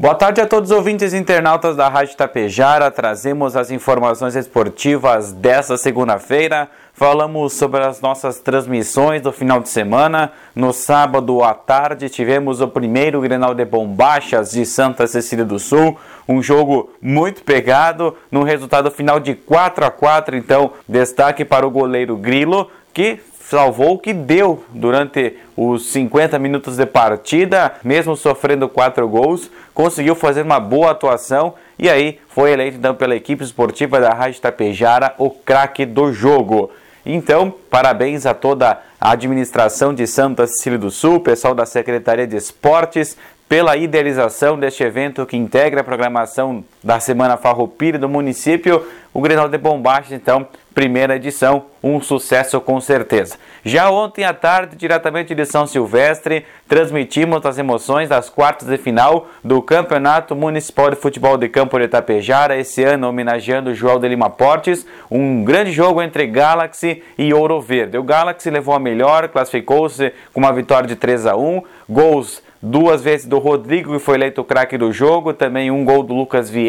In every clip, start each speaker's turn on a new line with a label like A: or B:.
A: Boa tarde a todos os ouvintes e internautas da Rádio Tapejara. Trazemos as informações esportivas desta segunda-feira. Falamos sobre as nossas transmissões do final de semana. No sábado à tarde tivemos o primeiro Grenal de Bombachas de Santa Cecília do Sul. Um jogo muito pegado, no resultado final de 4 a 4 Então, destaque para o goleiro Grilo, que salvou o que deu durante os 50 minutos de partida, mesmo sofrendo quatro gols, conseguiu fazer uma boa atuação e aí foi eleito então pela equipe esportiva da Rádio Tapejara o craque do jogo. Então, parabéns a toda a administração de Santa Cecília do Sul, pessoal da Secretaria de Esportes, pela idealização deste evento que integra a programação da Semana Farroupilha do município, o Grenal de Bombachas, então, primeira edição, um sucesso com certeza. Já ontem à tarde, diretamente de São Silvestre, transmitimos as emoções das quartas de final do Campeonato Municipal de Futebol de Campo de Itapejara, esse ano homenageando João de Lima Portes, um grande jogo entre Galaxy e Ouro Verde. O Galaxy levou a melhor, classificou-se com uma vitória de 3 a 1, gols duas vezes do Rodrigo, que foi eleito o craque do jogo, também um gol do Lucas Vieira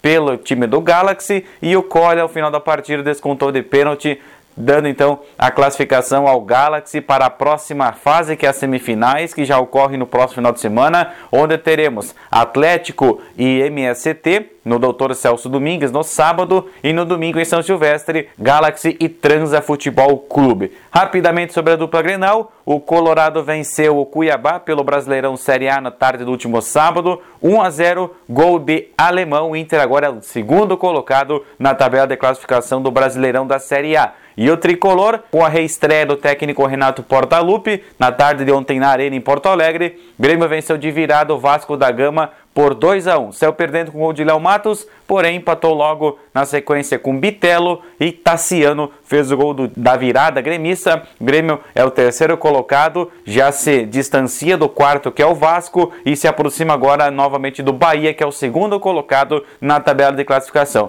A: pelo time do Galaxy, e o Cole, ao final da partida, descontou de pênalti dando então a classificação ao Galaxy para a próxima fase, que é as semifinais, que já ocorre no próximo final de semana, onde teremos Atlético e MST no Doutor Celso Domingues no sábado e no domingo em São Silvestre, Galaxy e Transa Futebol Clube. Rapidamente sobre a dupla Grenal, o Colorado venceu o Cuiabá pelo Brasileirão Série A na tarde do último sábado, 1 a 0, gol de alemão. O Inter agora é o segundo colocado na tabela de classificação do Brasileirão da Série A. E o tricolor, com a reestreia do técnico Renato Portaluppi, na tarde de ontem na Arena em Porto Alegre, Grêmio venceu de virada o Vasco da Gama por 2 a 1. Saiu perdendo com o gol de Léo Matos, porém empatou logo na sequência com Bitelo e Tassiano fez o gol do, da virada gremista. Grêmio é o terceiro colocado, já se distancia do quarto que é o Vasco e se aproxima agora novamente do Bahia, que é o segundo colocado na tabela de classificação.